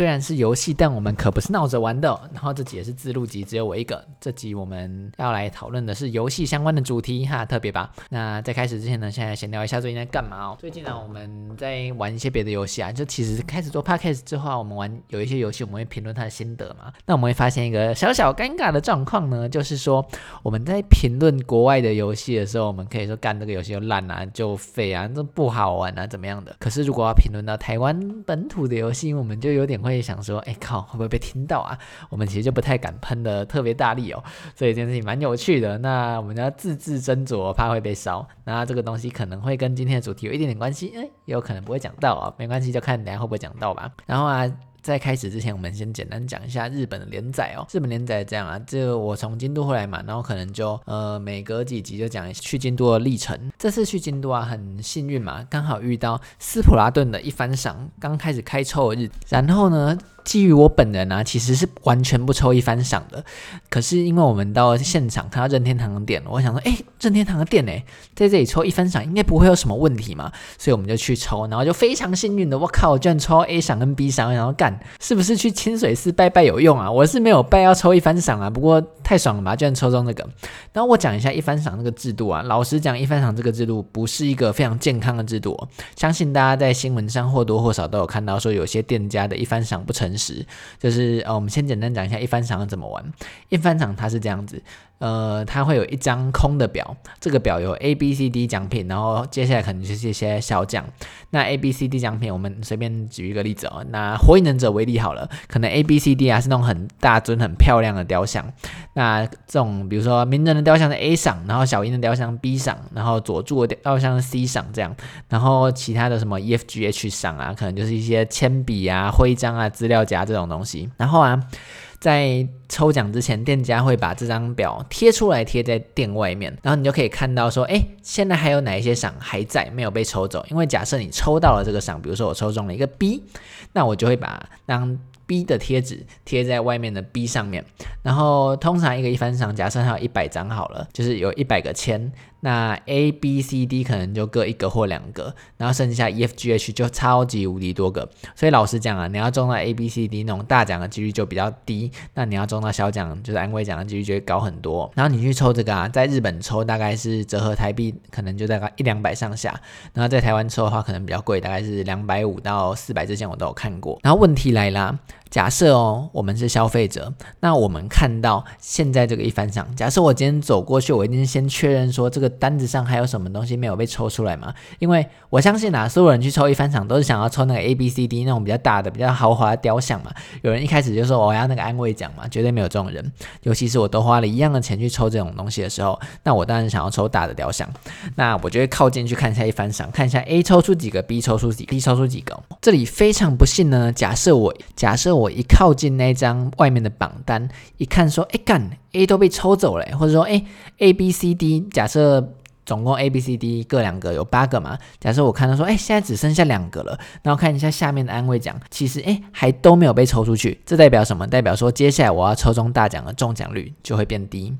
虽然是游戏，但我们可不是闹着玩的。然后这集也是自录集，只有我一个。这集我们要来讨论的是游戏相关的主题哈，特别吧。那在开始之前呢，现在闲聊一下最近在干嘛哦。最近呢，我们在玩一些别的游戏啊。就其实开始做 podcast 之后啊，我们玩有一些游戏，我们会评论它的心得嘛。那我们会发现一个小小尴尬的状况呢，就是说我们在评论国外的游戏的时候，我们可以说干这个游戏就烂啊，就废啊，这不好玩啊，怎么样的？可是如果要评论到台湾本土的游戏，我们就有点会会想说，哎靠，会不会被听到啊？我们其实就不太敢喷的特别大力哦。所以这件事情蛮有趣的。那我们要字字斟酌，怕会被烧。那这个东西可能会跟今天的主题有一点点关系，哎，也有可能不会讲到啊，没关系，就看等下会不会讲到吧。然后啊。在开始之前，我们先简单讲一下日本的连载哦。日本连载这样啊，这我从京都回来嘛，然后可能就呃每隔几集就讲去京都的历程。这次去京都啊，很幸运嘛，刚好遇到斯普拉顿的一番赏刚开始开抽的日子。然后呢，基于我本人啊，其实是完全不抽一番赏的。可是因为我们到现场看到任天堂的店，我想说，哎，任天堂的店呢，在这里抽一番赏应该不会有什么问题嘛，所以我们就去抽，然后就非常幸运的，我靠，我居然抽 A 赏跟 B 赏，然后干。是不是去清水寺拜拜有用啊？我是没有拜，要抽一番赏啊。不过太爽了吧，居然抽中那个。然后我讲一下一番赏这个制度啊。老实讲，一番赏这个制度不是一个非常健康的制度。相信大家在新闻上或多或少都有看到，说有些店家的一番赏不成诚实。就是呃，我们先简单讲一下一番赏怎么玩。一番赏它是这样子。呃，它会有一张空的表，这个表有 A、B、C、D 奖品，然后接下来可能就是一些小奖。那 A、B、C、D 奖品，我们随便举一个例子哦。拿火影忍者为例好了，可能 A、B、C、D 啊是那种很大尊、很漂亮的雕像。那这种比如说鸣人的雕像是 A 赏，然后小樱的雕像 B 赏，然后佐助的雕像是 C 赏这样。然后其他的什么 E、F、G、H 赏啊，可能就是一些铅笔啊、徽章啊、资料夹这种东西。然后啊。在抽奖之前，店家会把这张表贴出来，贴在店外面，然后你就可以看到说，诶，现在还有哪一些赏还在没有被抽走？因为假设你抽到了这个赏，比如说我抽中了一个 B，那我就会把当 B 的贴纸贴在外面的 B 上面。然后通常一个一番赏，假设它有一百张好了，就是有一百个签。那 A B C D 可能就各一个或两个，然后剩下 E F G H 就超级无敌多个，所以老实讲啊，你要中到 A B C D 那种大奖的几率就比较低，那你要中到小奖就是安慰奖的几率就会高很多。然后你去抽这个啊，在日本抽大概是折合台币可能就大概一两百上下，然后在台湾抽的话可能比较贵，大概是两百五到四百之间我都有看过。然后问题来啦。假设哦，我们是消费者，那我们看到现在这个一番赏，假设我今天走过去，我一定先确认说这个单子上还有什么东西没有被抽出来嘛？因为我相信啊，所有人去抽一番赏都是想要抽那个 A B C D 那种比较大的、比较豪华的雕像嘛。有人一开始就说我要那个安慰奖嘛，绝对没有这种人。尤其是我都花了一样的钱去抽这种东西的时候，那我当然想要抽大的雕像。那我就会靠近去看一下一番赏，看一下 A 抽出几个，B 抽出几个，B 抽出几个。这里非常不幸呢，假设我假设我我。一靠近那张外面的榜单，一看说，哎干，A 都被抽走了，或者说，哎，A B C D，假设总共 A B C D 各两个，有八个嘛？假设我看到说，哎，现在只剩下两个了，然后看一下下面的安慰奖，其实哎还都没有被抽出去，这代表什么？代表说接下来我要抽中大奖的中奖率就会变低。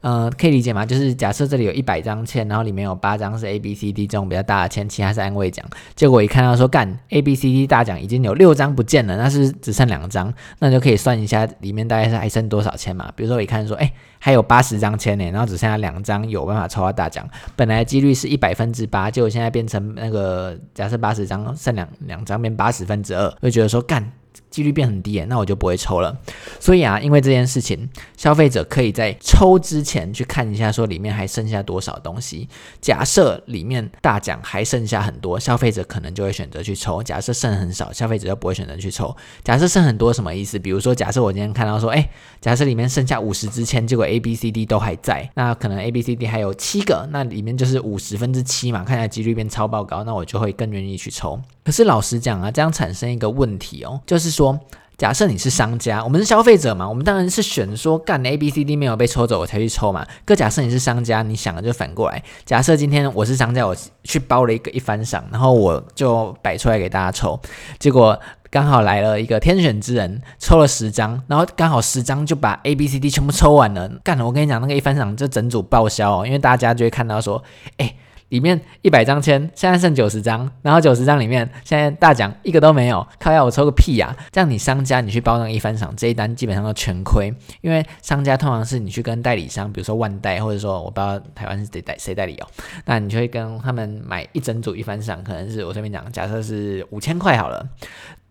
呃，可以理解吗？就是假设这里有一百张签，然后里面有八张是 A、B、C、D 这种比较大的签，其他是安慰奖。结果一看到说，干 A、B、C、D 大奖已经有六张不见了，那是只剩两张，那就可以算一下里面大概是还剩多少签嘛？比如说我一看说，哎，还有八十张签呢，然后只剩下两张有办法抽到大奖，本来几率是一百分之八，结果现在变成那个假设八十张剩两两张变八十分之二，就觉得说干。几率变很低，那我就不会抽了。所以啊，因为这件事情，消费者可以在抽之前去看一下，说里面还剩下多少东西。假设里面大奖还剩下很多，消费者可能就会选择去抽；假设剩很少，消费者就不会选择去抽。假设剩很多什么意思？比如说，假设我今天看到说，哎，假设里面剩下五十支签，结果 A、B、C、D 都还在，那可能 A、B、C、D 还有七个，那里面就是五十分之七嘛，看起来几率变超爆高，那我就会更愿意去抽。可是老实讲啊，这样产生一个问题哦，就是说，假设你是商家，我们是消费者嘛，我们当然是选说干 A、B、C、D 没有被抽走，我才去抽嘛。可假设你是商家，你想的就反过来。假设今天我是商家，我去包了一个一番赏，然后我就摆出来给大家抽，结果刚好来了一个天选之人，抽了十张，然后刚好十张就把 A、B、C、D 全部抽完了。干了，我跟你讲，那个一番赏就整组报销哦，因为大家就会看到说，哎。里面一百张签，现在剩九十张，然后九十张里面现在大奖一个都没有，靠要我抽个屁呀、这样你商家你去包那一番赏这一单基本上都全亏，因为商家通常是你去跟代理商，比如说万代，或者说我不知道台湾是谁代谁代理哦，那你就会跟他们买一整组一番赏，可能是我这边讲，假设是五千块好了。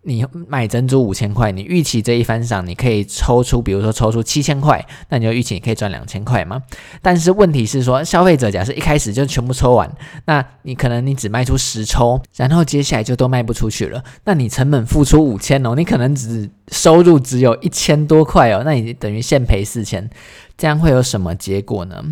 你买珍珠五千块，你预期这一番赏你可以抽出，比如说抽出七千块，那你就预期你可以赚两千块吗？但是问题是说，消费者假设一开始就全部抽完，那你可能你只卖出十抽，然后接下来就都卖不出去了，那你成本付出五千哦，你可能只收入只有一千多块哦，那你等于现赔四千，这样会有什么结果呢？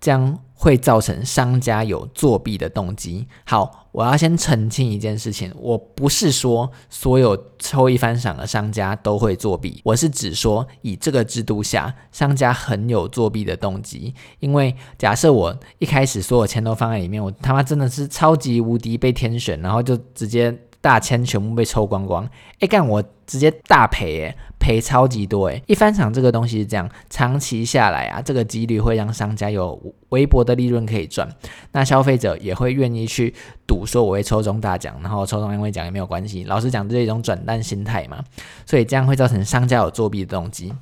这样。会造成商家有作弊的动机。好，我要先澄清一件事情，我不是说所有抽一番赏的商家都会作弊，我是指说以这个制度下，商家很有作弊的动机。因为假设我一开始所有钱都放在里面，我他妈真的是超级无敌被天选，然后就直接。大签全部被抽光光，哎干我直接大赔哎，赔超级多哎！一翻赏这个东西是这样，长期下来啊，这个几率会让商家有微薄的利润可以赚，那消费者也会愿意去赌，说我会抽中大奖，然后抽中安慰奖也没有关系。老实讲，这是一种转蛋心态嘛，所以这样会造成商家有作弊的动机，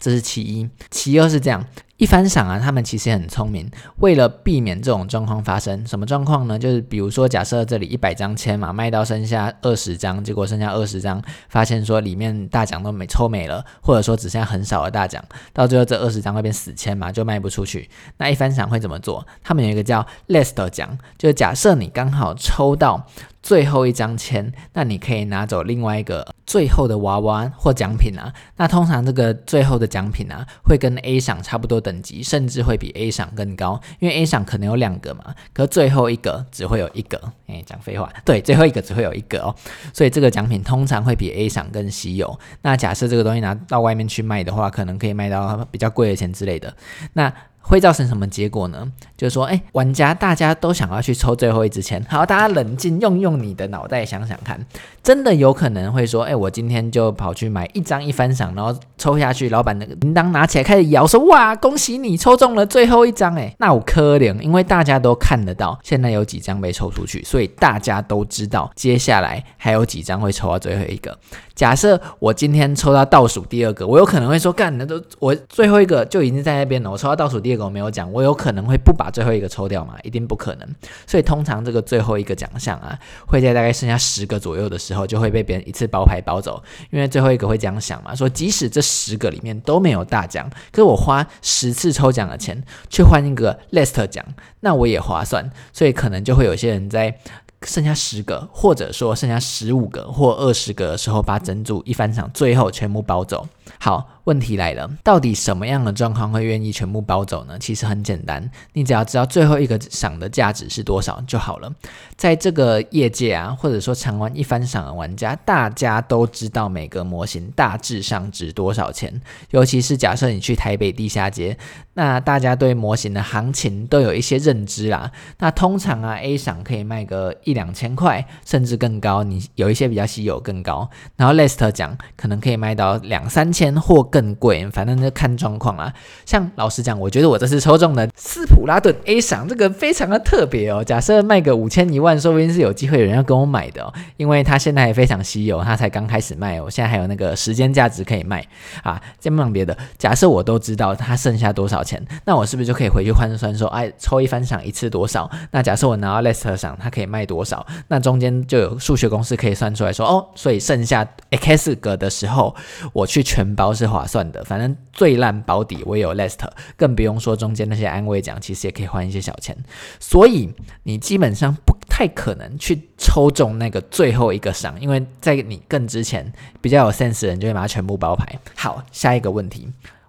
这是其一。其二是这样。一番赏啊，他们其实很聪明。为了避免这种状况发生，什么状况呢？就是比如说，假设这里一百张签嘛，卖到剩下二十张，结果剩下二十张，发现说里面大奖都没抽没了，或者说只剩下很少的大奖，到最后这二十张会变死签嘛，就卖不出去。那一番赏会怎么做？他们有一个叫 last 奖，就是假设你刚好抽到。最后一张签，那你可以拿走另外一个最后的娃娃或奖品啊。那通常这个最后的奖品啊，会跟 A 赏差不多等级，甚至会比 A 赏更高。因为 A 赏可能有两个嘛，可最后一个只会有一个。哎，讲废话，对，最后一个只会有一个哦。所以这个奖品通常会比 A 赏更稀有。那假设这个东西拿到外面去卖的话，可能可以卖到比较贵的钱之类的。那会造成什么结果呢？就是说，哎，玩家大家都想要去抽最后一支签。好，大家冷静，用用你的脑袋想想看，真的有可能会说，哎，我今天就跑去买一张一番赏，然后抽下去，老板那个铃铛拿起来开始摇，说，哇，恭喜你抽中了最后一张，哎，那我可怜，因为大家都看得到，现在有几张被抽出去，所以大家都知道接下来还有几张会抽到最后一个。假设我今天抽到倒数第二个，我有可能会说，干，那都我最后一个就已经在那边了，我抽到倒数第二个我没有奖，我有可能会不把最后一个抽掉吗？一定不可能。所以通常这个最后一个奖项啊，会在大概剩下十个左右的时候就会被别人一次包牌包走，因为最后一个会这样想嘛，说即使这十个里面都没有大奖，可是我花十次抽奖的钱去换一个 last 奖，那我也划算，所以可能就会有些人在。剩下十个，或者说剩下十五个或二十个的时候，把整组一番场最后全部包走。好。问题来了，到底什么样的状况会愿意全部包走呢？其实很简单，你只要知道最后一个赏的价值是多少就好了。在这个业界啊，或者说常玩一番赏的玩家，大家都知道每个模型大致上值多少钱。尤其是假设你去台北地下街，那大家对模型的行情都有一些认知啦。那通常啊，A 赏可以卖个一两千块，甚至更高。你有一些比较稀有更高，然后 Last 奖可能可以卖到两三千或更。贵，反正就看状况啊。像老实讲，我觉得我这次抽中的斯普拉顿 A 赏，这个非常的特别哦。假设卖个五千一万，说不定是有机会有人要跟我买的哦，因为它现在还非常稀有，它才刚开始卖，我现在还有那个时间价值可以卖啊。再忙别的，假设我都知道它剩下多少钱，那我是不是就可以回去换算说，哎，抽一番赏一次多少？那假设我拿到 Last 赏，它可以卖多少？那中间就有数学公式可以算出来说，哦，所以剩下 X 个的时候，我去全包是划算的，反正最烂保底我也有 last，更不用说中间那些安慰奖，其实也可以换一些小钱，所以你基本上不太可能去抽中那个最后一个赏，因为在你更之前比较有 sense 的人就会把它全部包牌。好，下一个问题。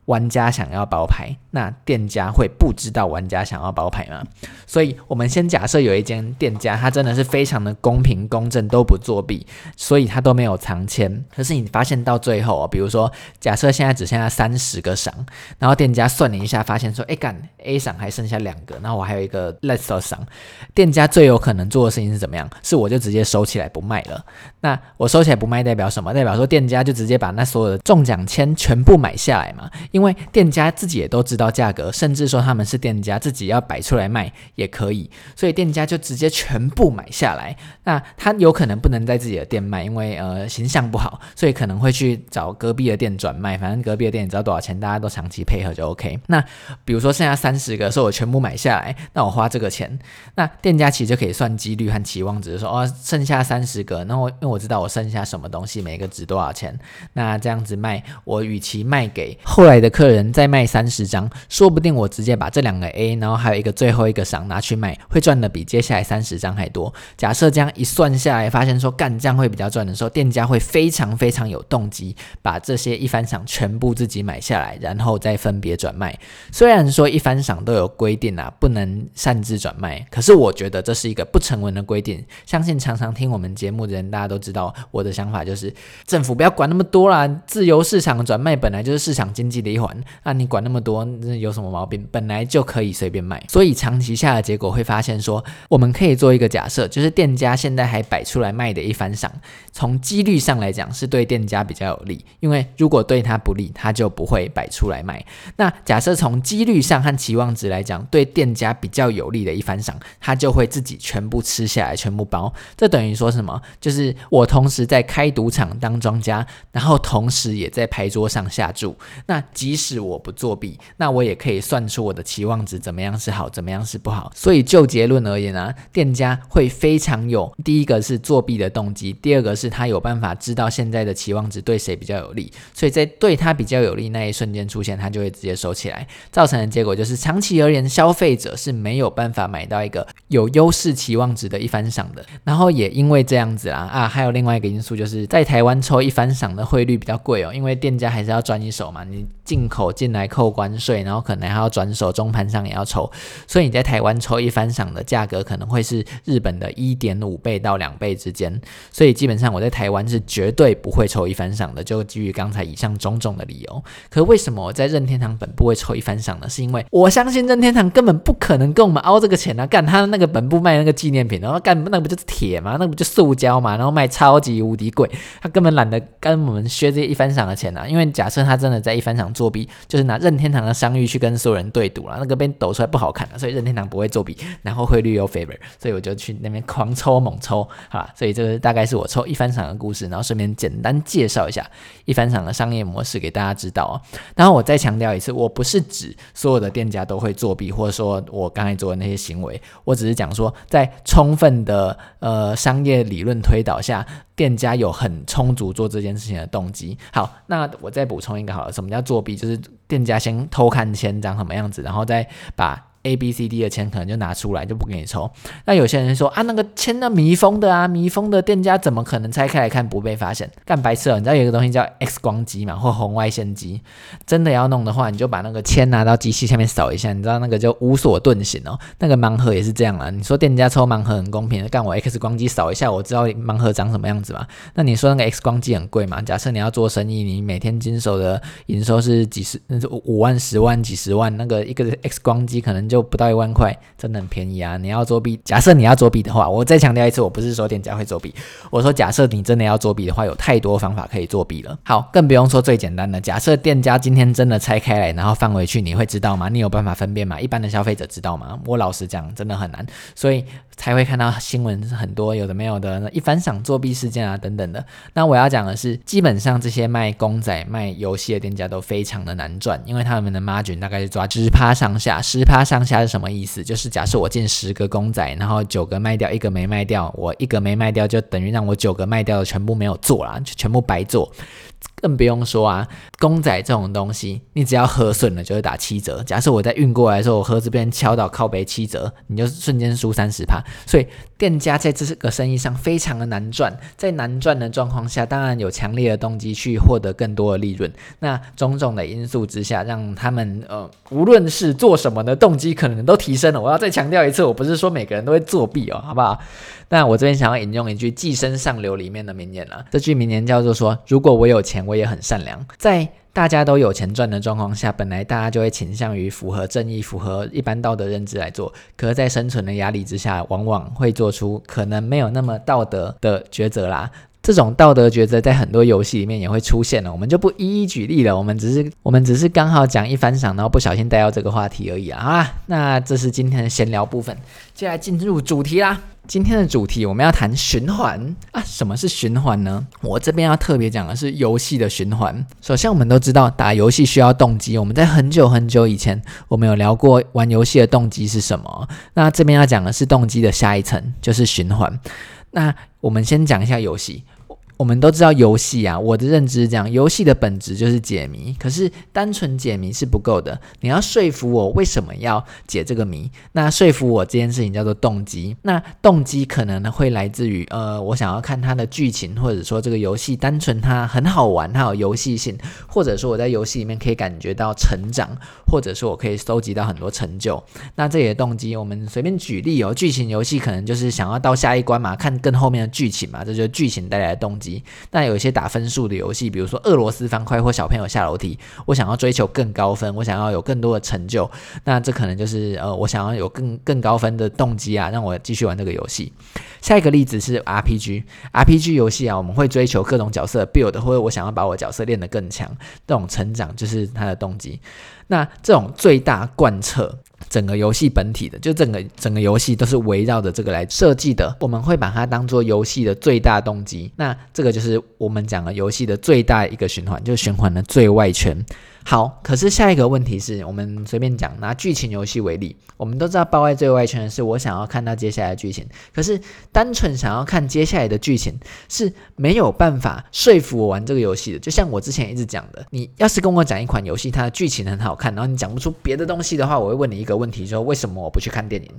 玩家想要包牌，那店家会不知道玩家想要包牌吗？所以，我们先假设有一间店家，他真的是非常的公平公正，都不作弊，所以他都没有藏签。可是你发现到最后，比如说，假设现在只剩下三十个赏，然后店家算了一下，发现说，哎干，A 赏还剩下两个，那我还有一个 Last 赏。店家最有可能做的事情是怎么样？是我就直接收起来不卖了。那我收起来不卖代表什么？代表说店家就直接把那所有的中奖签全部买下来嘛？因因为店家自己也都知道价格，甚至说他们是店家自己要摆出来卖也可以，所以店家就直接全部买下来。那他有可能不能在自己的店卖，因为呃形象不好，所以可能会去找隔壁的店转卖。反正隔壁的店你知道多少钱，大家都长期配合就 OK。那比如说剩下三十个，说我全部买下来，那我花这个钱，那店家其实就可以算几率和期望值，说哦剩下三十个，那我因为我知道我剩下什么东西，每个值多少钱，那这样子卖，我与其卖给后来的客人再卖三十张，说不定我直接把这两个 A，然后还有一个最后一个赏拿去卖，会赚的比接下来三十张还多。假设这样一算下来，发现说干这样会比较赚的时候，店家会非常非常有动机把这些一番赏全部自己买下来，然后再分别转卖。虽然说一番赏都有规定啊，不能擅自转卖，可是我觉得这是一个不成文的规定。相信常常听我们节目的人，大家都知道我的想法就是，政府不要管那么多啦，自由市场转卖本来就是市场经济的一环，那你管那么多，那有什么毛病？本来就可以随便卖。所以长期下的结果会发现说，我们可以做一个假设，就是店家现在还摆出来卖的一番赏，从几率上来讲是对店家比较有利，因为如果对他不利，他就不会摆出来卖。那假设从几率上和期望值来讲，对店家比较有利的一番赏，他就会自己全部吃下来，全部包。这等于说什么？就是我同时在开赌场当庄家，然后同时也在牌桌上下注。那即使我不作弊，那我也可以算出我的期望值怎么样是好，怎么样是不好。所以就结论而言啊，店家会非常有第一个是作弊的动机，第二个是他有办法知道现在的期望值对谁比较有利，所以在对他比较有利那一瞬间出现，他就会直接收起来，造成的结果就是长期而言，消费者是没有办法买到一个有优势期望值的一番赏的。然后也因为这样子啦，啊，还有另外一个因素就是在台湾抽一番赏的汇率比较贵哦，因为店家还是要赚一手嘛，你进口进来扣关税，然后可能还要转手，中盘商也要抽，所以你在台湾抽一番赏的价格可能会是日本的一点五倍到两倍之间，所以基本上我在台湾是绝对不会抽一番赏的，就基于刚才以上种种的理由。可为什么我在任天堂本部会抽一番赏呢？是因为我相信任天堂根本不可能跟我们凹这个钱啊，干他那个本部卖那个纪念品，然后干那不就是铁吗？那不就塑胶嘛？然后卖超级无敌贵，他根本懒得跟我们削这一番赏的钱啊。因为假设他真的在一番赏作弊，就是拿任天堂的商誉去跟所有人对赌了，那个被抖出来不好看了，所以任天堂不会作弊，然后汇率又 favor，所以我就去那边狂抽猛抽，好吧？所以这个大概是我抽一番赏的故事，然后顺便简单介绍一下一番赏的商业模式给大家知道啊。然后我再强调一次，我不是指所有的店家都会作弊，或者说我刚才做的那些行为，我只是讲说在充分的呃商业理论推导下，店家有很充足做这件事情的动机。好，那我再补充一个好了，什么叫作弊？就是店家先偷看签长什么样子，然后再把。A、B、C、D 的签可能就拿出来，就不给你抽。那有些人说啊，那个签那密封的啊，密封的店家怎么可能拆开来看不被发现？干白痴哦！你知道有一个东西叫 X 光机嘛，或红外线机。真的要弄的话，你就把那个签拿到机器下面扫一下，你知道那个就无所遁形哦。那个盲盒也是这样啊。你说店家抽盲盒很公平，干我 X 光机扫一下，我知道盲盒长什么样子嘛？那你说那个 X 光机很贵嘛？假设你要做生意，你每天经手的营收是几十，那是五万、十万、几十万，那个一个 X 光机可能就不到一万块。真的很便宜啊！你要作弊，假设你要作弊的话，我再强调一次，我不是说店家会作弊，我说假设你真的要作弊的话，有太多方法可以作弊了。好，更不用说最简单的，假设店家今天真的拆开来，然后放回去，你会知道吗？你有办法分辨吗？一般的消费者知道吗？我老实讲，真的很难，所以才会看到新闻很多有的没有的，一番赏作弊事件啊等等的。那我要讲的是，基本上这些卖公仔、卖游戏的店家都非常的难赚，因为他们的 margin 大概是抓十趴上下，十趴上下是什么意思？就是假设我进十个公仔，然后九个卖掉，一个没卖掉，我一个没卖掉，就等于让我九个卖掉的全部没有做啦，就全部白做。更不用说啊，公仔这种东西，你只要核损了，就会打七折。假设我在运过来的时候，我盒子被人敲到靠北七折，你就瞬间输三十趴。所以店家在这个生意上非常的难赚，在难赚的状况下，当然有强烈的动机去获得更多的利润。那种种的因素之下，让他们呃，无论是做什么的动机，可能都提升了。我要再强调一次，我不是说每个人都会作弊哦，好不好？那我这边想要引用一句《寄生上流》里面的名言了，这句名言叫做说：“如果我有钱，我也很善良。”在大家都有钱赚的状况下，本来大家就会倾向于符合正义、符合一般道德认知来做。可是，在生存的压力之下，往往会做出可能没有那么道德的抉择啦。这种道德抉择在很多游戏里面也会出现了，我们就不一一举例了。我们只是我们只是刚好讲一番赏，然后不小心带到这个话题而已啊。那这是今天的闲聊部分，接下来进入主题啦。今天的主题我们要谈循环啊，什么是循环呢？我这边要特别讲的是游戏的循环。首先，我们都知道打游戏需要动机，我们在很久很久以前，我们有聊过玩游戏的动机是什么。那这边要讲的是动机的下一层，就是循环。那我们先讲一下游戏。我们都知道游戏啊，我的认知是这样，游戏的本质就是解谜。可是单纯解谜是不够的，你要说服我为什么要解这个谜。那说服我这件事情叫做动机。那动机可能呢会来自于呃，我想要看它的剧情，或者说这个游戏单纯它很好玩，它有游戏性，或者说我在游戏里面可以感觉到成长，或者说我可以收集到很多成就。那这里的动机，我们随便举例哦，剧情游戏可能就是想要到下一关嘛，看更后面的剧情嘛，这就是剧情带来的动机。那有一些打分数的游戏，比如说俄罗斯方块或小朋友下楼梯，我想要追求更高分，我想要有更多的成就，那这可能就是呃，我想要有更更高分的动机啊，让我继续玩这个游戏。下一个例子是 RPG，RPG 游戏啊，我们会追求各种角色 build，或者我想要把我角色练得更强，这种成长就是它的动机。那这种最大贯彻。整个游戏本体的，就整个整个游戏都是围绕着这个来设计的。我们会把它当做游戏的最大动机。那这个就是我们讲的游戏的最大一个循环，就是循环的最外圈。好，可是下一个问题是我们随便讲，拿剧情游戏为例，我们都知道包在最外圈的是我想要看到接下来的剧情，可是单纯想要看接下来的剧情是没有办法说服我玩这个游戏的。就像我之前一直讲的，你要是跟我讲一款游戏，它的剧情很好看，然后你讲不出别的东西的话，我会问你一个问题，说为什么我不去看电影？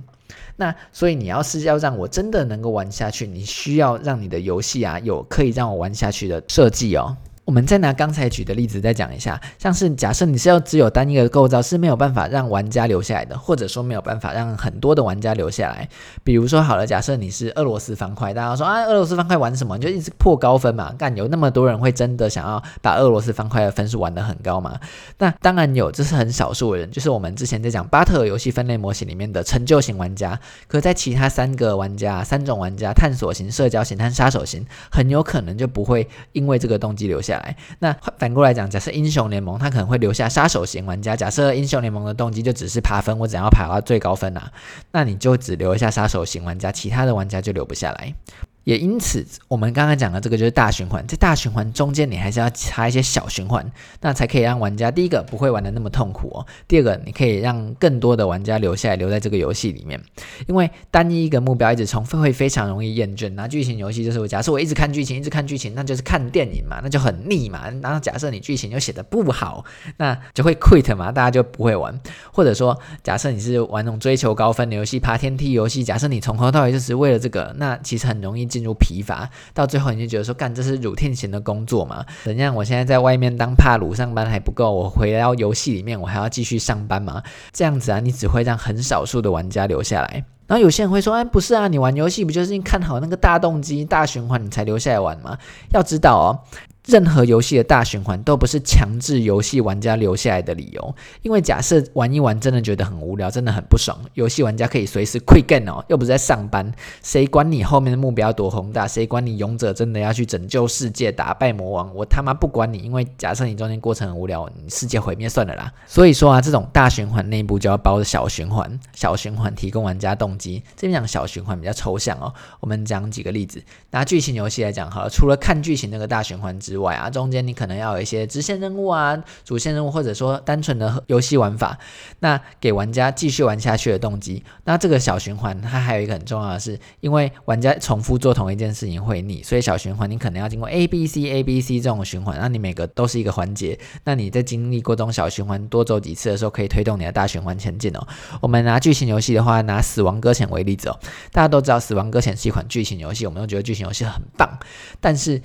那所以你要是要让我真的能够玩下去，你需要让你的游戏啊有可以让我玩下去的设计哦。我们再拿刚才举的例子再讲一下，像是假设你是要只有单一个构造是没有办法让玩家留下来的，或者说没有办法让很多的玩家留下来。比如说好了，假设你是俄罗斯方块，大家说啊，俄罗斯方块玩什么？你就一直破高分嘛？干，有那么多人会真的想要把俄罗斯方块的分数玩得很高吗？那当然有，这是很少数的人，就是我们之前在讲巴特尔游戏分类模型里面的成就型玩家。可在其他三个玩家、三种玩家，探索型、社交型和杀手型，很有可能就不会因为这个动机留下。那反过来讲，假设英雄联盟他可能会留下杀手型玩家。假设英雄联盟的动机就只是爬分，我怎样爬到最高分啊，那你就只留下杀手型玩家，其他的玩家就留不下来。也因此，我们刚刚讲的这个就是大循环，在大循环中间，你还是要插一些小循环，那才可以让玩家第一个不会玩的那么痛苦哦。第二个，你可以让更多的玩家留下来，留在这个游戏里面。因为单一一个目标一直重复会非常容易厌倦。那剧情游戏就是假设我一直看剧情，一直看剧情，那就是看电影嘛，那就很腻嘛。然后假设你剧情又写的不好，那就会 quit 嘛，大家就不会玩。或者说，假设你是玩那种追求高分的游戏，爬天梯游戏，假设你从头到尾就是为了这个，那其实很容易。进入疲乏，到最后你就觉得说，干，这是乳天型的工作嘛？怎样？我现在在外面当帕鲁上班还不够，我回到游戏里面，我还要继续上班吗？这样子啊，你只会让很少数的玩家留下来。然后有些人会说，哎，不是啊，你玩游戏不就是看好那个大动机、大循环，你才留下来玩吗？要知道哦。任何游戏的大循环都不是强制游戏玩家留下来的理由，因为假设玩一玩真的觉得很无聊，真的很不爽，游戏玩家可以随时 quit game 哦，又不是在上班，谁管你后面的目标多宏大？谁管你勇者真的要去拯救世界、打败魔王？我他妈不管你，因为假设你中间过程很无聊，你世界毁灭算了啦。所以说啊，这种大循环内部就要包着小循环，小循环提供玩家动机。这边讲小循环比较抽象哦，我们讲几个例子，拿剧情游戏来讲好了，除了看剧情那个大循环之之外啊，中间你可能要有一些支线任务啊、主线任务，或者说单纯的游戏玩法，那给玩家继续玩下去的动机。那这个小循环它还有一个很重要的是，因为玩家重复做同一件事情会腻，所以小循环你可能要经过 A B C A B C 这种循环，那你每个都是一个环节。那你在经历过这种小循环多走几次的时候，可以推动你的大循环前进哦。我们拿剧情游戏的话，拿死亡搁浅为例子哦，大家都知道死亡搁浅是一款剧情游戏，我们都觉得剧情游戏很棒，但是。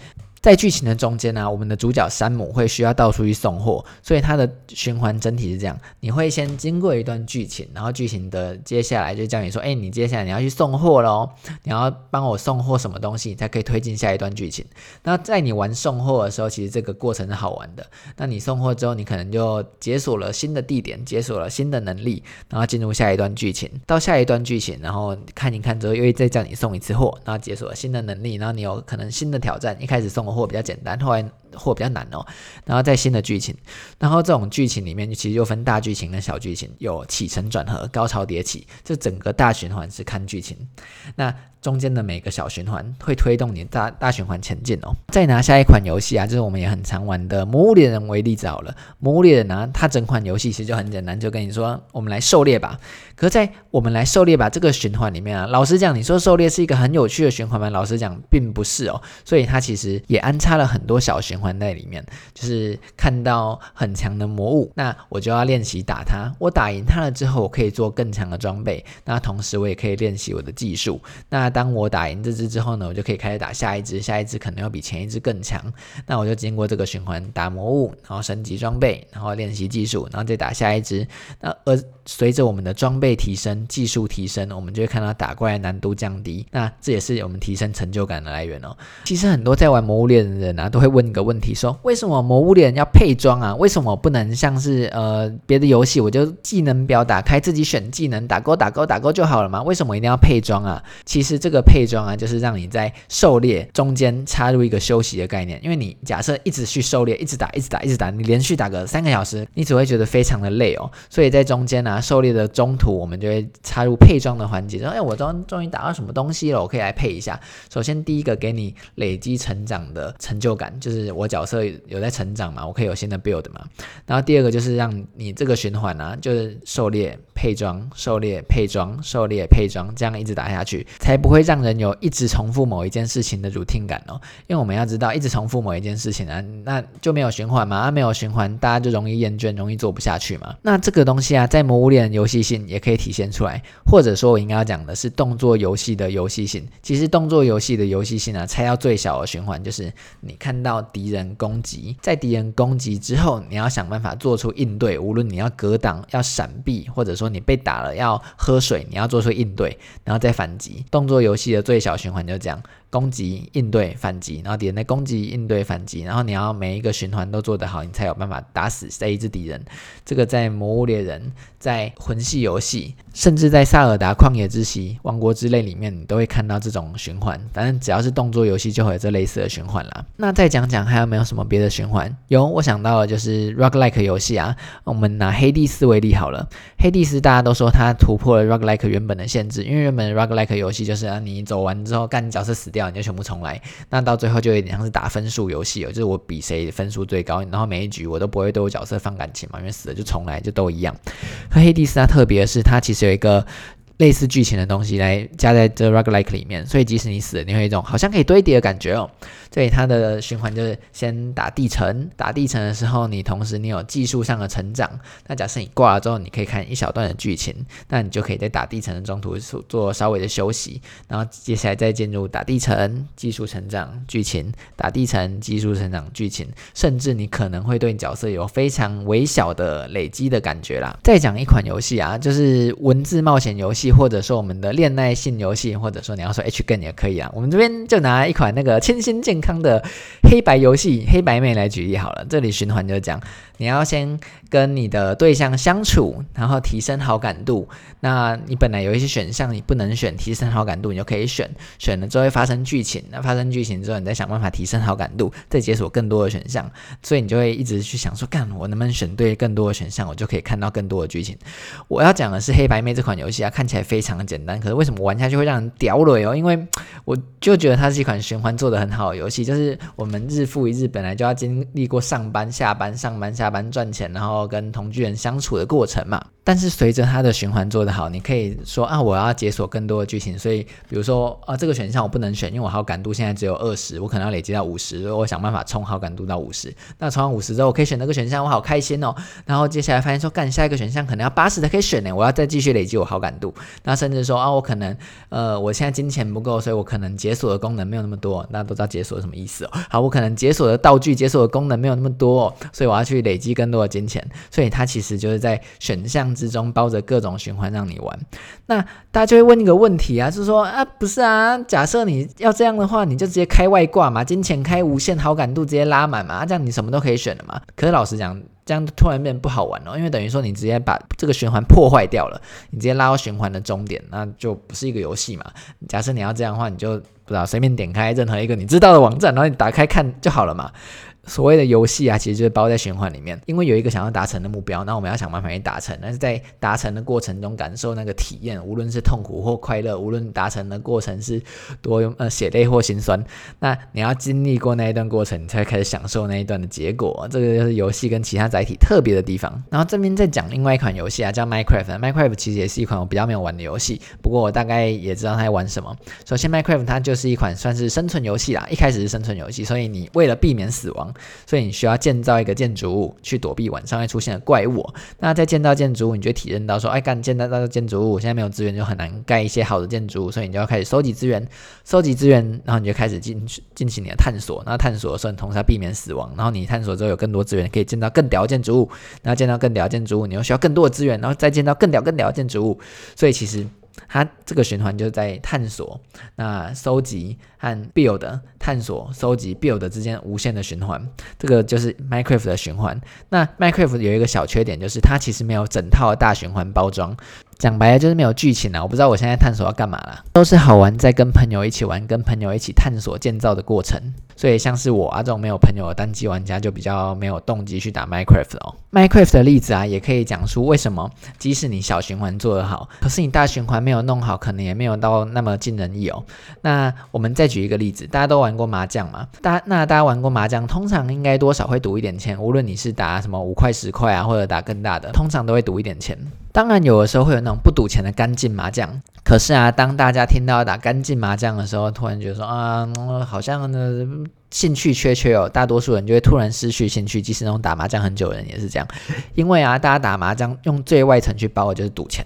在剧情的中间呢、我们的主角山姆会需要到处去送货，所以它的循环整体是这样：你会先经过一段剧情，然后剧情的接下来就叫你说，哎，你接下来你要去送货喽，你要帮我送货什么东西，你才可以推进下一段剧情。那在你玩送货的时候，其实这个过程是好玩的。那你送货之后，你可能就解锁了新的地点，解锁了新的能力，然后进入下一段剧情。到下一段剧情，然后看一看之后，又会再叫你送一次货，然后解锁了新的能力，然后你有可能新的挑战。一开始送货比较简单，后来货比较难哦。然后在新的剧情，然后这种剧情里面其实就分大剧情跟小剧情，有起承转合、高潮迭起，这整个大循环是看剧情。那中间的每个小循环会推动你大大循环前进哦。再拿下一款游戏啊，就是我们也很常玩的《魔物猎人》为例子好了，《魔物猎人》呢，它整款游戏其实就很简单，就跟你说，我们来狩猎吧。可是在我们来狩猎吧这个循环里面啊，老实讲，你说狩猎是一个很有趣的循环吗？老实讲，并不是哦。所以它其实也安插了很多小循循环在里面，就是看到很强的魔物，那我就要练习打它。我打赢它了之后，我可以做更强的装备，那同时我也可以练习我的技术。那当我打赢这只之后呢，我就可以开始打下一只，下一只可能要比前一只更强。那我就经过这个循环，打魔物，然后升级装备，然后练习技术，然后再打下一只。那而随着我们的装备提升，技术提升，我们就会看到打怪难度降低。那这也是我们提升成就感的来源哦。其实很多在玩魔物猎人的人啊，都会问个问题：说为什么魔物猎人要配装啊？为什么不能像是呃别的游戏，我就技能表打开，自己选技能，打勾打勾打勾就好了吗？为什么一定要配装啊？其实这个配装啊，就是让你在狩猎中间插入一个休息的概念。因为你假设一直去狩猎，一直打，一直打，一直打，你连续打个三个小时，你只会觉得非常的累哦。所以在中间呢、啊，狩猎的中途，我们就会插入配装的环节。说，哎，我终终于打到什么东西了，我可以来配一下。首先，第一个给你累积成长的成就感，就是我角色有在成长嘛，我可以有新的 build 嘛。然后第二个就是让你这个循环啊，就是狩猎配装、狩猎配装、狩猎配装，这样一直打下去，才不会让人有一直重复某一件事情的 routine 感哦。因为我们要知道，一直重复某一件事情啊，那就没有循环嘛，啊，没有循环，大家就容易厌倦，容易做不下去嘛。那这个东西啊，在魔物猎人游戏性也可以体现出来，或者说我应该要讲的是动作游戏的游戏性。其实动作游戏的游戏性啊，拆到最小的循环就是你看到敌人攻击，在敌人攻击之后，你要想办法做出应对，无论你要格挡、要闪避，或者说你被打了要喝水，你要做出应对，然后再反击。动作游戏的最小循环就这样。攻击、应对、反击，然后敌人的攻击、应对、反击，然后你要每一个循环都做得好，你才有办法打死这一只敌人。这个在《魔物猎人》、在魂系游戏，甚至在《萨尔达旷野之息》、《王国之泪》里面，你都会看到这种循环。反正只要是动作游戏，就会有这类似的循环啦。那再讲讲还还有没有什么别的循环？有，我想到的就是 roguelike 游戏啊。我们拿黑帝斯为例好了，黑帝斯大家都说它突破了 roguelike 原本的限制，因为原本 roguelike 游戏就是啊，你走完之后，干你角色死掉。你就全部重来，那到最后就有点像是打分数游戏哦，就是我比谁分数最高，然后每一局我都不会对我角色放感情嘛，因为死了就重来，就都一样。可黑帝斯它特别是，它其实有一个。类似剧情的东西来加在这 roguelike 里面，所以即使你死了，你会有一种好像可以堆叠的感觉哦。所以它的循环就是先打地层，打地层的时候，你同时你有技术上的成长。那假设你挂了之后，你可以看一小段的剧情，那你就可以在打地层的中途做稍微的休息，然后接下来再进入打地层、技术成长、剧情，打地层、技术成长、剧情，甚至你可能会对角色有非常微小的累积的感觉啦。再讲一款游戏啊，就是文字冒险游戏。或者说我们的恋爱性游戏，或者说你要说 H 更也可以啊。我们这边就拿一款那个清新健康的黑白游戏《黑白妹》来举例好了。这里循环就讲，你要先跟你的对象相处，然后提升好感度。那你本来有一些选项你不能选，提升好感度你就可以选，选了之后会发生剧情。那发生剧情之后，你再想办法提升好感度，再解锁更多的选项。所以你就会一直去想说，干我能不能选对更多的选项，我就可以看到更多的剧情。我要讲的是《黑白妹》这款游戏啊，看起来也非常简单，可是为什么玩下去会让人屌累哦？因为 我就觉得它是一款循环做得很好的游戏，就是我们日复一日本来就要经历过上班、下班、上班、下班赚钱，然后跟同居人相处的过程嘛。但是随着它的循环做得好，你可以说啊，我要解锁更多的剧情，所以比如说啊，这个选项我不能选，因为我好感度现在只有二十，我可能要累积到五十，我想办法冲好感度到五十。那冲完五十之后，我可以选那个选项，我好开心哦。然后接下来发现说，干下一个选项可能要八十才可以选呢，我要再继续累积我好感度。那甚至说啊，我可能呃，我现在金钱不够，所以我可能解锁的功能没有那么多。大家都知道解锁什么意思哦。好，我可能解锁的道具、解锁的功能没有那么多，所以我要去累积更多的金钱。所以它其实就是在选项之中包着各种循环让你玩。那大家就会问一个问题啊，就是说啊，不是啊，假设你要这样的话，你就直接开外挂嘛，金钱开无限，好感度直接拉满嘛，啊，这样你什么都可以选的嘛。可是老实讲，这样突然变不好玩了，因为等于说你直接把这个循环破坏掉了，你直接拉到循环的终点，那就不是一个游戏嘛。假设你要这样的话，你就不知道随便点开任何一个你知道的网站，然后你打开看就好了嘛。所谓的游戏啊，其实就是包在循环里面，因为有一个想要达成的目标，那我们要想办法去达成。但是在达成的过程中，感受那个体验，无论是痛苦或快乐，无论达成的过程是多呃血泪或心酸，那你要经历过那一段过程，你才会开始享受那一段的结果。这个就是游戏跟其他载体特别的地方。然后这边再讲另外一款游戏啊，叫 Minecraft。Minecraft 其实也是一款我比较没有玩的游戏，不过我大概也知道它在玩什么。首先，Minecraft 它就是一款算是生存游戏啦，一开始是生存游戏，所以你为了避免死亡，所以你需要建造一个建筑物去躲避晚上会出现的怪物。那在建造建筑物，你就体验到说，哎，干建造到建筑物，现在没有资源，就很难盖一些好的建筑物，所以你就要开始收集资源，收集资源，然后你就开始进去进行你的探索。那探索的时候，你同时要避免死亡。然后你探索之后有更多资源，可以建造更屌的建筑物。然后建造更屌的建筑物，你又需要更多的资源，然后再建造更屌更屌的建筑物。所以其实。它这个循环就是在探索、那收集和 build、探索、收集、build 之间无限的循环，这个就是 Minecraft 的循环。那 Minecraft 有一个小缺点，就是它其实没有整套大循环包装。讲白了就是没有剧情啊！我不知道我现在探索要干嘛了，都是好玩，在跟朋友一起玩，跟朋友一起探索建造的过程。所以像是我啊这种没有朋友的单机玩家，就比较没有动机去打 Minecraft 哦。Minecraft 的例子啊，也可以讲出为什么即使你小循环做得好，可是你大循环没有弄好，可能也没有到那么尽人意哦。那我们再举一个例子，大家都玩过麻将嘛？大那大家玩过麻将，通常应该多少会赌一点钱，无论你是打什么五块十块啊，或者打更大的，通常都会赌一点钱。当然，有的时候会有那种不赌钱的干净麻将。可是啊，当大家听到打干净麻将的时候，突然觉得说啊，好像呢兴趣缺缺哦。大多数人就会突然失去兴趣，即使那种打麻将很久的人也是这样。因为啊，大家打麻将用最外层去包的就是赌钱。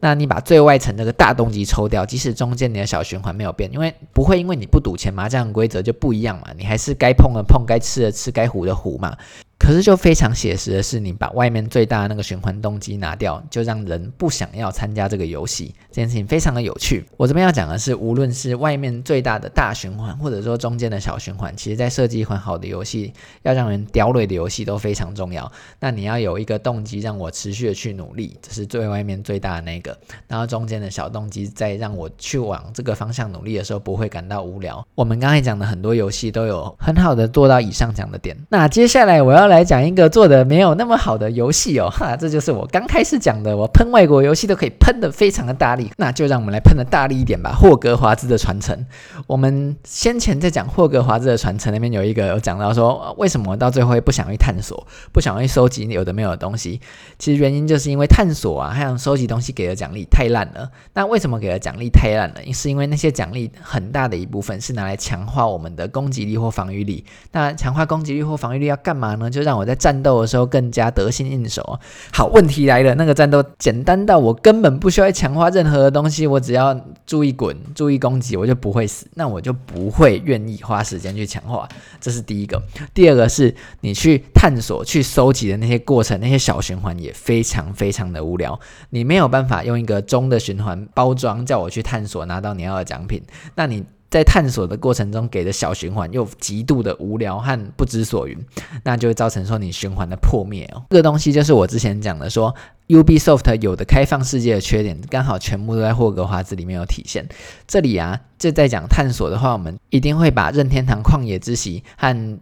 那你把最外层那个大动机抽掉，即使中间你的小循环没有变，因为不会因为你不赌钱，麻将规则就不一样嘛。你还是该碰的碰，该吃的吃，该胡的胡嘛。可是，就非常写实的是，你把外面最大的那个循环动机拿掉，就让人不想要参加这个游戏。这件事情非常的有趣。我这边要讲的是，无论是外面最大的大循环，或者说中间的小循环，其实在设计一款好的游戏，要让人掉泪的游戏都非常重要。那你要有一个动机让我持续的去努力，这是最外面最大的那个。然后中间的小动机，在让我去往这个方向努力的时候，不会感到无聊。我们刚才讲的很多游戏都有很好的做到以上讲的点。那接下来我要来讲一个做的没有那么好的游戏哦，哈，这就是我刚开始讲的，我喷外国游戏都可以喷的非常的大力，那就让我们来喷的大力一点吧。霍格华兹的传承，我们先前在讲霍格华兹的传承那边有一个有讲到说，为什么我到最后会不想去探索，不想去收集有的没有的东西，其实原因就是因为探索啊，还有收集东西给的奖励太烂了。那为什么给的奖励太烂了？是因为那些奖励很大的一部分是拿来强化我们的攻击力或防御力。那强化攻击力或防御力要干嘛呢？就就让我在战斗的时候更加得心应手。好，问题来了，那个战斗简单到我根本不需要强化任何的东西，我只要注意滚、注意攻击，我就不会死。那我就不会愿意花时间去强化。这是第一个。第二个是你去探索、去收集的那些过程，那些小循环也非常非常的无聊。你没有办法用一个中的循环包装，叫我去探索拿到你要的奖品。那你。在探索的过程中给的小循环又极度的无聊和不知所云，那就会造成说你循环的破灭哦。这个东西就是我之前讲的说，UB Soft 有的开放世界的缺点，刚好全部都在霍格华兹里面有体现。这里啊，就在讲探索的话，我们一定会把任天堂旷野之息和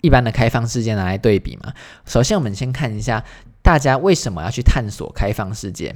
一般的开放世界拿来对比嘛。首先，我们先看一下大家为什么要去探索开放世界。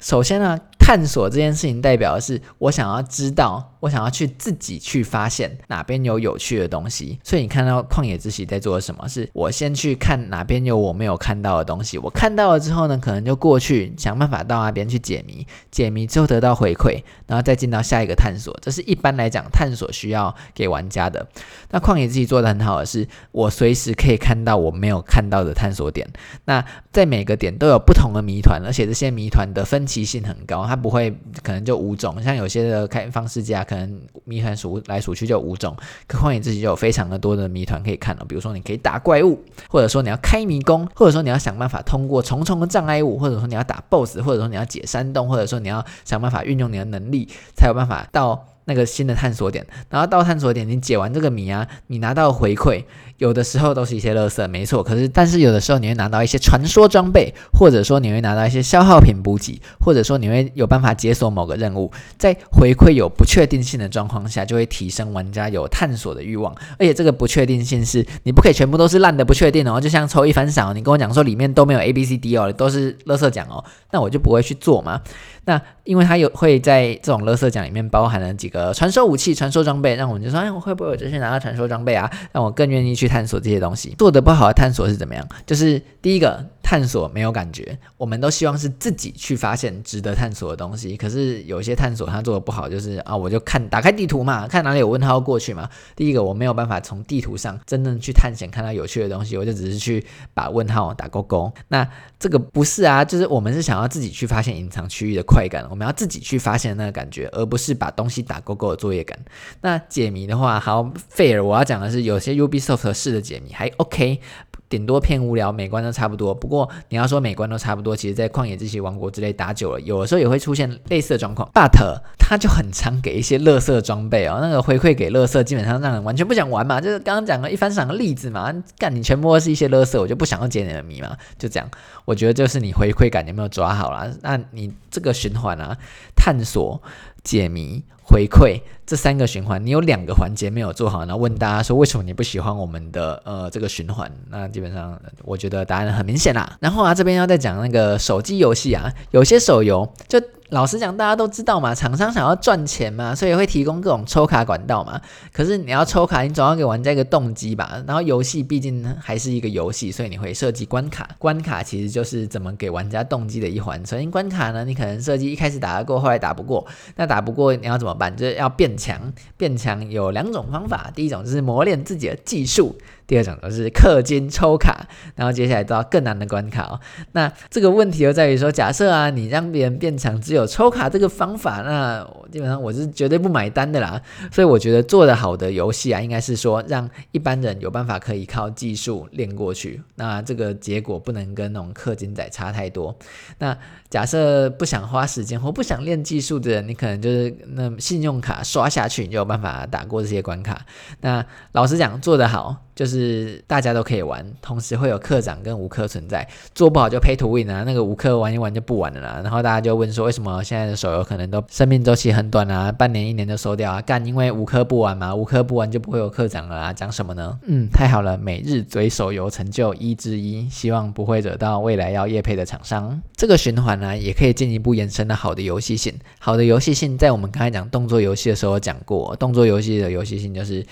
首先呢。探索这件事情代表的是我想要知道，我想要去自己去发现哪边有有趣的东西。所以你看到旷野之息在做什么？是我先去看哪边有我没有看到的东西。我看到了之后呢，可能就过去想办法到那边去解谜，解谜之后得到回馈，然后再进到下一个探索。这是一般来讲探索需要给玩家的。那旷野之息做的很好的是，我随时可以看到我没有看到的探索点。那在每个点都有不同的谜团，而且这些谜团的分歧性很高。它不会可能就五种，像有些的开放世界啊，可能谜团数来数去就五种，何况你自己就有非常的多的谜团可以看了。比如说你可以打怪物，或者说你要开迷宫，或者说你要想办法通过重重的障碍物，或者说你要打 BOSS，或者说你要解山洞，或者说你要想办法运用你的能力，才有办法到。那个新的探索点，然后到探索点，你解完这个谜啊，你拿到回馈，有的时候都是一些垃圾，没错。可是，但是有的时候你会拿到一些传说装备，或者说你会拿到一些消耗品补给，或者说你会有办法解锁某个任务。在回馈有不确定性的状况下，就会提升玩家有探索的欲望。而且这个不确定性是你不可以全部都是烂的不确定哦，就像抽一番赏哦，你跟我讲说里面都没有 A B C D 哦，都是垃圾奖哦，那我就不会去做嘛。那因为它有会在这种垃圾奖里面包含了几个呃传说武器、传说装备，让我们就说，哎，我会不会有机会拿到传说装备啊？让我更愿意去探索这些东西。做得不好的探索是怎么样？就是第一个。探索没有感觉，我们都希望是自己去发现值得探索的东西。可是有些探索它做的不好，就是啊，我就看打开地图嘛，看哪里有问号过去嘛。第一个我没有办法从地图上真正去探险，看到有趣的东西，我就只是去把问号打勾勾。那这个不是啊，就是我们是想要自己去发现隐藏区域的快感，我们要自己去发现那个感觉，而不是把东西打勾勾的作业感。那解谜的话，好 fair，我要讲的是有些 Ubisoft 式的解谜还 OK。顶多偏无聊，美观都差不多。不过你要说美观都差不多，其实，在旷野之息王国之类打久了，有的时候也会出现类似的状况。But 它就很常给一些垃圾装备哦，那个回馈给垃圾，基本上让人完全不想玩嘛。就是刚刚讲了一番赏的例子嘛，干你全部都是一些垃圾，我就不想要解你的谜嘛。就这样，我觉得就是你回馈感有没有抓好啦？那你这个循环啊，探索、解谜。回馈这三个循环，你有两个环节没有做好，然后问大家说，为什么你不喜欢我们的呃这个循环？那基本上我觉得答案很明显啦。然后啊，这边要再讲那个手机游戏啊，有些手游就。老实讲，大家都知道嘛，厂商想要赚钱嘛，所以会提供各种抽卡管道嘛。可是你要抽卡，你总要给玩家一个动机吧。然后游戏毕竟还是一个游戏，所以你会设计关卡。关卡其实就是怎么给玩家动机的一环。首先，关卡呢，你可能设计一开始打得过，后来打不过。那打不过你要怎么办？就是要变强。变强有两种方法，第一种就是磨练自己的技术。第二种就是氪金抽卡，然后接下来到更难的关卡哦。那这个问题就在于说，假设啊，你让别人变强只有抽卡这个方法，那基本上我是绝对不买单的啦。所以我觉得做得好的游戏啊，应该是说让一般人有办法可以靠技术练过去。那这个结果不能跟那种氪金仔差太多。那假设不想花时间或不想练技术的人，你可能就是那信用卡刷下去，你就有办法打过这些关卡。那老实讲，做得好。就是大家都可以玩，同时会有课长跟无氪存在，做不好就 pay to win 啊，那个无氪玩一玩就不玩了啦。然后大家就问说，为什么现在的手游可能都生命周期很短啊，半年一年就收掉啊？干，因为无氪不玩嘛，无氪不玩就不会有课长了啊，讲什么呢？嗯，太好了，每日嘴手游成就一之一，希望不会惹到未来要业配的厂商。这个循环呢，也可以进一步延伸到好的游戏性。好的游戏性，在我们刚才讲动作游戏的时候讲过，动作游戏的游戏性就是。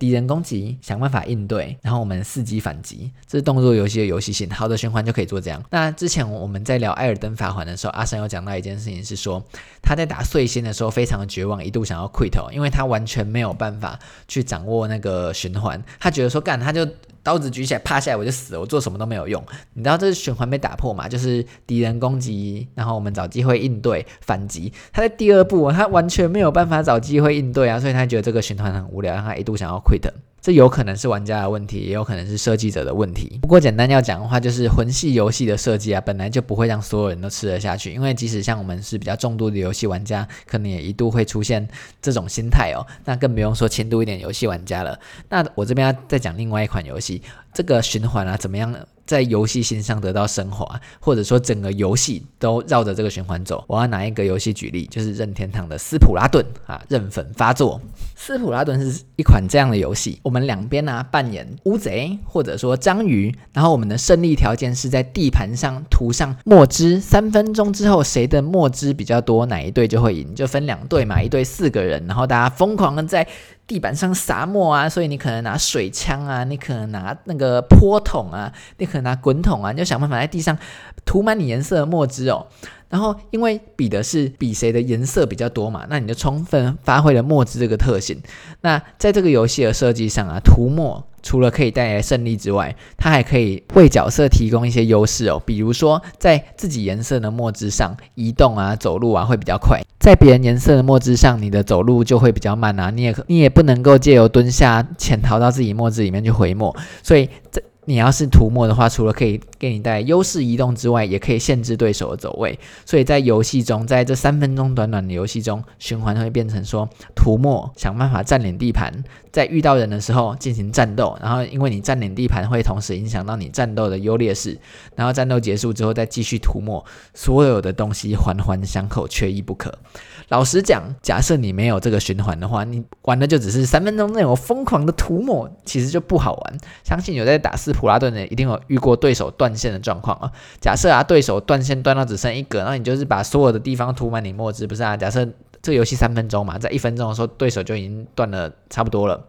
敌人攻击，想办法应对，然后我们伺机反击，这是动作游戏的游戏性。好的循环就可以做这样。那之前我们在聊《艾尔登法环》的时候，阿神有讲到一件事情，是说他在打碎星的时候非常的绝望，一度想要 quit，因为他完全没有办法去掌握那个循环。他觉得说干，他就。刀子举起来，趴下来我就死了，我做什么都没有用。你知道这是循环被打破嘛？就是敌人攻击，然后我们找机会应对反击。他在第二步，他完全没有办法找机会应对啊，所以他觉得这个循环很无聊，让他一度想要 quit。这有可能是玩家的问题，也有可能是设计者的问题。不过简单要讲的话，就是魂系游戏的设计啊，本来就不会让所有人都吃得下去。因为即使像我们是比较重度的游戏玩家，可能也一度会出现这种心态哦。那更不用说轻度一点游戏玩家了。那我这边要再讲另外一款游戏，这个循环啊，怎么样？在游戏性上得到升华，或者说整个游戏都绕着这个循环走。我要拿一个游戏举例，就是任天堂的斯普拉顿啊，任粉发作。斯普拉顿是一款这样的游戏，我们两边呢、扮演乌贼或者说章鱼，然后我们的胜利条件是在地盘上涂上墨汁，三分钟之后谁的墨汁比较多，哪一队就会赢。就分两队嘛，一队四个人，然后大家疯狂的在。地板上撒墨啊，所以你可能拿水枪啊，你可能拿那个泼桶啊，你可能拿滚筒啊，你就想办法在地上涂满你颜色的墨汁哦。然后因为比的是比谁的颜色比较多嘛，那你就充分发挥了墨汁这个特性。那在这个游戏的设计上啊，涂墨除了可以带来胜利之外，它还可以为角色提供一些优势哦。比如说，在自己颜色的墨汁上移动啊、走路啊会比较快，在别人颜色的墨汁上，你的走路就会比较慢啊。你也你也不能够借由蹲下潜逃到自己墨汁里面去回墨，所以这。你要是涂抹的话，除了可以给你带来优势移动之外，也可以限制对手的走位。所以在游戏中，在这三分钟短短的游戏中，循环会变成说涂抹，想办法占领地盘，在遇到人的时候进行战斗。然后因为你占领地盘，会同时影响到你战斗的优劣势。然后战斗结束之后，再继续涂抹，所有的东西环环相扣，缺一不可。老实讲，假设你没有这个循环的话，你玩的就只是三分钟内我疯狂的涂抹，其实就不好玩。相信有在打斯普拉顿的，一定有遇过对手断线的状况啊。假设啊，对手断线断到只剩一格，那你就是把所有的地方涂满你墨汁，不是啊？假设这个游戏三分钟嘛，在一分钟的时候，对手就已经断了差不多了，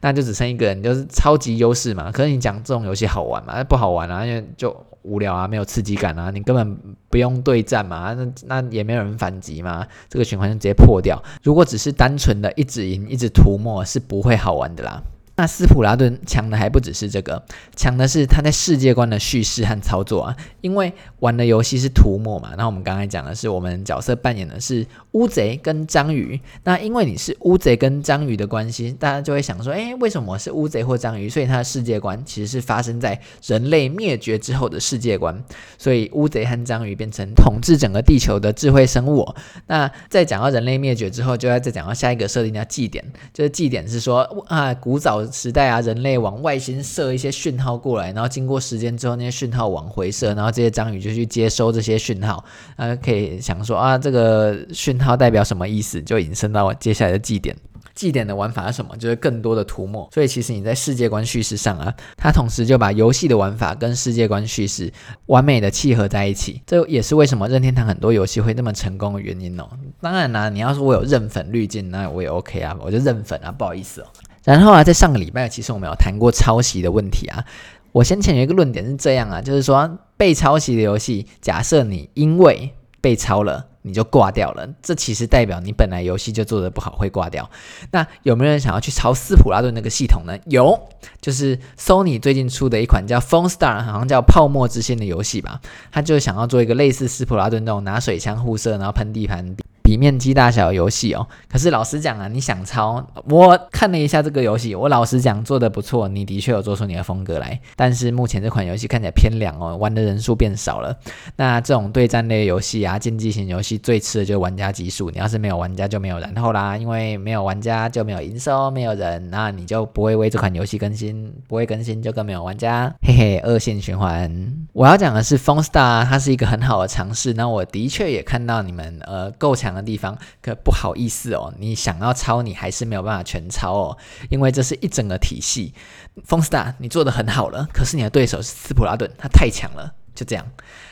那就只剩一个人，你就是超级优势嘛。可是你讲这种游戏好玩嘛？不好玩啊，因为就。无聊啊，没有刺激感啊，你根本不用对战嘛，那那也没有人反击嘛，这个循环就直接破掉。如果只是单纯的一直赢、一直涂抹，是不会好玩的啦。那斯普拉顿强的还不只是这个，强的是他在世界观的叙事和操作啊。因为玩的游戏是涂抹嘛，那我们刚才讲的是我们角色扮演的是乌贼跟章鱼。那因为你是乌贼跟章鱼的关系，大家就会想说，诶，为什么我是乌贼或章鱼？所以他的世界观其实是发生在人类灭绝之后的世界观。所以乌贼和章鱼变成统治整个地球的智慧生物。那在讲到人类灭绝之后，就要再讲到下一个设定叫祭典，就是祭典是说啊，古早。时代啊，人类往外星射一些讯号过来，然后经过时间之后，那些讯号往回射，然后这些章鱼就去接收这些讯号。啊，可以想说啊，这个讯号代表什么意思？就引申到接下来的祭典。祭典的玩法是什么？就是更多的涂抹。所以其实你在世界观叙事上啊，它同时就把游戏的玩法跟世界观叙事完美的契合在一起。这也是为什么任天堂很多游戏会那么成功的原因哦。当然啦、你要说我有认粉滤镜，那我也 OK 啊，我就认粉啊，不好意思哦。然后啊，在上个礼拜，其实我们有谈过抄袭的问题啊。我先前有一个论点是这样啊，就是说被抄袭的游戏，假设你因为被抄了，你就挂掉了，这其实代表你本来游戏就做的不好，会挂掉。那有没有人想要去抄斯普拉顿那个系统呢？有，就是 Sony 最近出的一款叫《Phone Star》，好像叫《泡沫之心》的游戏吧，他就想要做一个类似斯普拉顿那种拿水枪互射，然后喷地盘。比面积大小游戏哦，可是老实讲啊，你想抄，我看了一下这个游戏，我老实讲做的不错，你的确有做出你的风格来。但是目前这款游戏看起来偏凉哦，玩的人数变少了。那这种对战类游戏啊，竞技型游戏最吃的就是玩家基数，你要是没有玩家就没有然后啦，因为没有玩家就没有营收，没有人，那你就不会为这款游戏更新，不会更新就更没有玩家，嘿嘿，恶性循环。我要讲的是风 Star，它是一个很好的尝试。那我的确也看到你们呃够强。的地方，可不好意思哦，你想要抄，你还是没有办法全抄哦，因为这是一整个体系。风 Star 你做得很好了，可是你的对手是斯普拉顿，他太强了，就这样。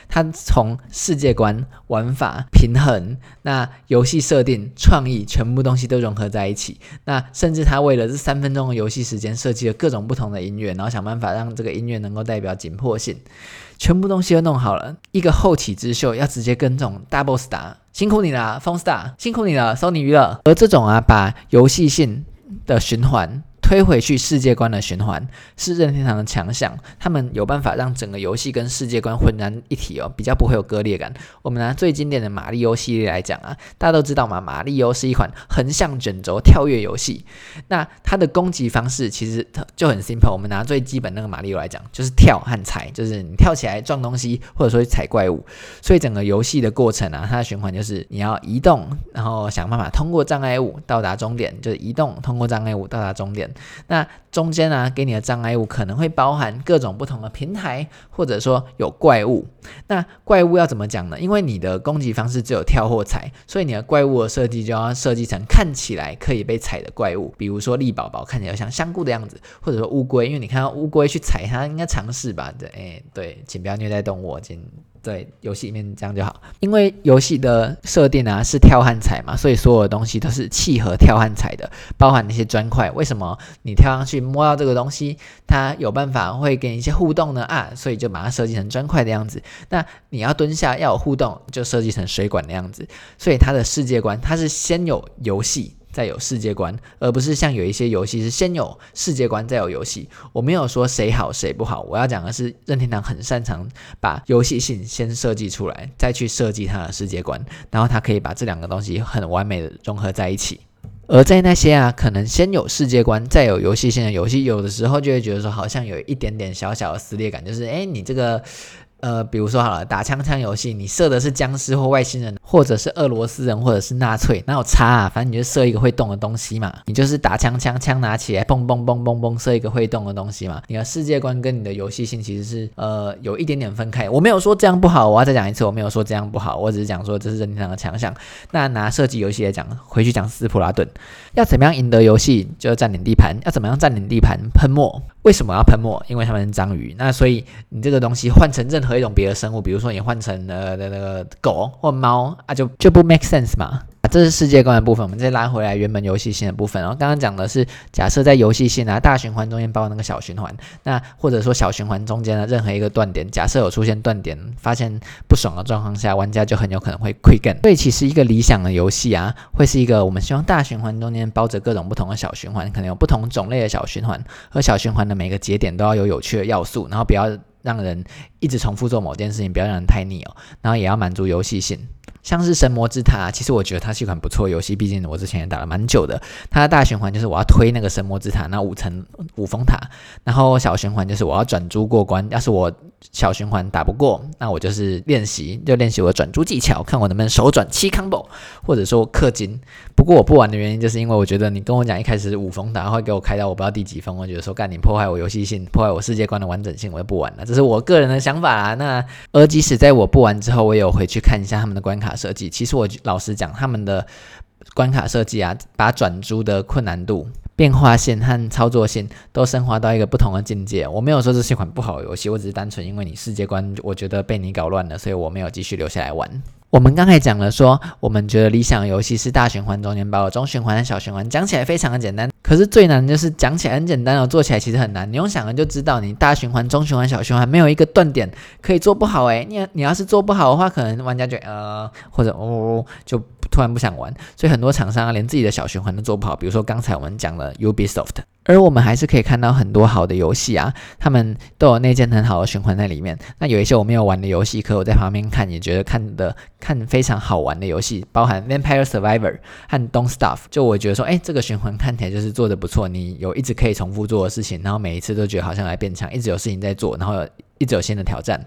他从世界观、玩法、平衡、那游戏设定、创意，全部东西都融合在一起。那甚至他为了这三分钟的游戏时间，设计了各种不同的音乐，然后想办法让这个音乐能够代表紧迫性，全部东西都弄好了。一个后起之秀要直接跟这种大 boss 打，辛苦你了，Phone Star，辛苦你了，Sony 娱乐。而这种啊，把游戏性的循环。推回去世界观的循环是任天堂的强项，他们有办法让整个游戏跟世界观浑然一体哦，比较不会有割裂感。我们拿最经典的马里欧系列来讲啊，大家都知道嘛，马里欧是一款横向卷轴跳跃游戏，那它的攻击方式其实就很 simple。我们拿最基本那个马里欧来讲，就是跳和踩，就是你跳起来撞东西，或者说踩怪物。所以整个游戏的过程啊，它的循环就是你要移动，然后想办法通过障碍物到达终点，就是移动通过障碍物到达终点。那中间呢，给你的障碍物可能会包含各种不同的平台，或者说有怪物。那怪物要怎么讲呢？因为你的攻击方式只有跳或踩，所以你的怪物的设计就要设计成看起来可以被踩的怪物，比如说力宝宝看起来像香菇的样子，或者说乌龟，因为你看到乌龟去踩它，应该尝试吧？对，哎，对，请不要虐待动物，请。对，游戏里面这样就好，因为游戏的设定啊是跳和踩嘛，所以所有的东西都是契合跳和踩的，包含那些砖块。为什么你跳上去摸到这个东西，它有办法会给你一些互动呢？啊，所以就把它设计成砖块的样子。那你要蹲下要有互动，就设计成水管的样子。所以它的世界观，它是先有游戏。再有世界观，而不是像有一些游戏是先有世界观再有游戏。我没有说谁好谁不好，我要讲的是任天堂很擅长把游戏性先设计出来，再去设计它的世界观，然后它可以把这两个东西很完美的融合在一起。而在那些啊，可能先有世界观再有游戏性的游戏，有的时候就会觉得说，好像有一点点小小的撕裂感，就是诶，你这个。呃，比如说好了，打枪枪游戏，你射的是僵尸或外星人，或者是俄罗斯人，或者是纳粹，哪有差啊？反正你就射一个会动的东西嘛，你就是打枪枪，枪拿起来，嘣嘣嘣嘣嘣，射一个会动的东西嘛。你的世界观跟你的游戏性其实是呃有一点点分开。我没有说这样不好，我要再讲一次，我没有说这样不好，我只是讲说这是任天堂的强项。那拿射击游戏来讲，回去讲斯普拉顿，要怎么样赢得游戏，就占领地盘，要怎么样占领地盘，喷墨。为什么要喷墨？因为他们是章鱼。那所以你这个东西换成任何一种别的生物，比如说你换成呃那个狗或猫啊，就就不 make sense 嘛。这是世界观的部分，我们再拉回来原本游戏性的部分。然后刚刚讲的是，假设在游戏性啊大循环中间包那个小循环，那或者说小循环中间的任何一个断点，假设有出现断点，发现不爽的状况下，玩家就很有可能会 quit game。所以其实一个理想的游戏啊，会是一个我们希望大循环中间包着各种不同的小循环，可能有不同种类的小循环，和小循环的每个节点都要有有趣的要素，然后不要让人一直重复做某件事情，不要让人太腻哦，然后也要满足游戏性。像是神魔之塔，其实我觉得它是一款不错游戏，毕竟我之前也打了蛮久的。它的大循环就是我要推那个神魔之塔，那五层五峰塔，然后小循环就是我要转租过关。要是我小循环打不过，那我就是练习，就练习我的转珠技巧，看我能不能手转七 combo，或者说氪金。不过我不玩的原因，就是因为我觉得你跟我讲一开始五峰打会给我开到我不知道第几峰，我觉得说干你破坏我游戏性，破坏我世界观的完整性，我就不玩了。这是我个人的想法啦。那而即使在我不玩之后，我也有回去看一下他们的关卡。设计其实我老实讲，他们的关卡设计啊，把转珠的困难度、变化性和操作性都升华到一个不同的境界。我没有说这是一款不好的游戏，我只是单纯因为你世界观我觉得被你搞乱了，所以我没有继续留下来玩。我们刚才讲了说，我们觉得理想游戏是大循环中间包中循环小循环，讲起来非常的简单，可是最难的就是讲起来很简单哦，做起来其实很难。你用想的就知道，你大循环、中循环、小循环没有一个断点可以做不好诶，你你要是做不好的话，可能玩家就呃或者哦就突然不想玩。所以很多厂商啊，连自己的小循环都做不好，比如说刚才我们讲了 Ubisoft。而我们还是可以看到很多好的游戏啊，他们都有内建很好的循环在里面。那有一些我没有玩的游戏，可我在旁边看也觉得看的看非常好玩的游戏，包含 Vampire Survivor 和 Don't Starve。就我觉得说，哎，这个循环看起来就是做的不错，你有一直可以重复做的事情，然后每一次都觉得好像来变强，一直有事情在做，然后一直有新的挑战。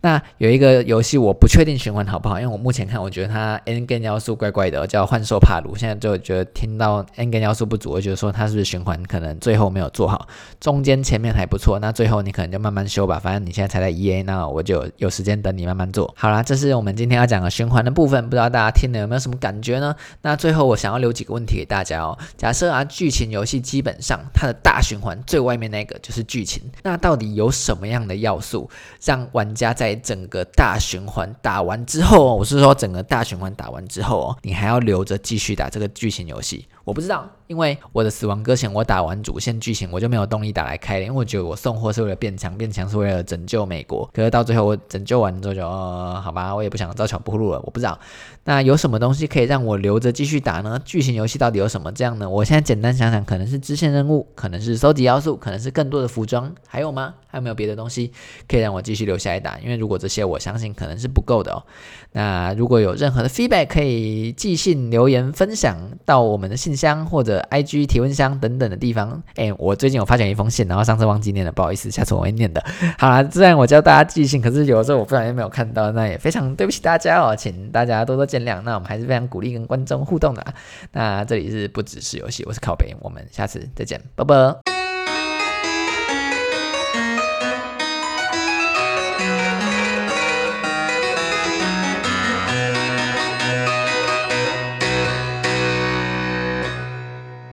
那有一个游戏我不确定循环好不好，因为我目前看我觉得它 endgame 要素怪怪的，叫幻兽帕鲁。现在就觉得听到 endgame 要素不足，我觉得说它是不是循环可能最后没有做好，中间前面还不错，那最后你可能就慢慢修吧。反正你现在才在 EA，那我就有时间等你慢慢做。好啦，这是我们今天要讲的循环的部分，不知道大家听了有没有什么感觉呢？那最后我想要留几个问题给大家哦。假设啊，剧情游戏基本上它的大循环最外面那个就是剧情，那到底有什么样的要素让玩家在整个大循环打完之后，我是说整个大循环打完之后，你还要留着继续打这个剧情游戏？我不知道。因为我的死亡搁浅，我打完主线剧情，我就没有动力打来开了，因为我觉得我送货是为了变强，变强是为了拯救美国。可是到最后我拯救完之后就，呃，好吧，我也不想照桥铺路了。我不知道，那有什么东西可以让我留着继续打呢？剧情游戏到底有什么这样呢？我现在简单想想，可能是支线任务，可能是收集要素，可能是更多的服装，还有吗？还有没有别的东西可以让我继续留下来打？因为如果这些我相信可能是不够的哦。那如果有任何的 feedback，可以寄信留言分享到我们的信箱或者。IG 提问箱等等的地方，哎，我最近有发现一封信，然后上次忘记念了，不好意思，下次我会念的。好啦，虽然我教大家寄信，可是有的时候我不小心没有看到，那也非常对不起大家哦，请大家多多见谅。那我们还是非常鼓励跟观众互动的。那这里是不只是游戏，我是靠北，我们下次再见，拜拜。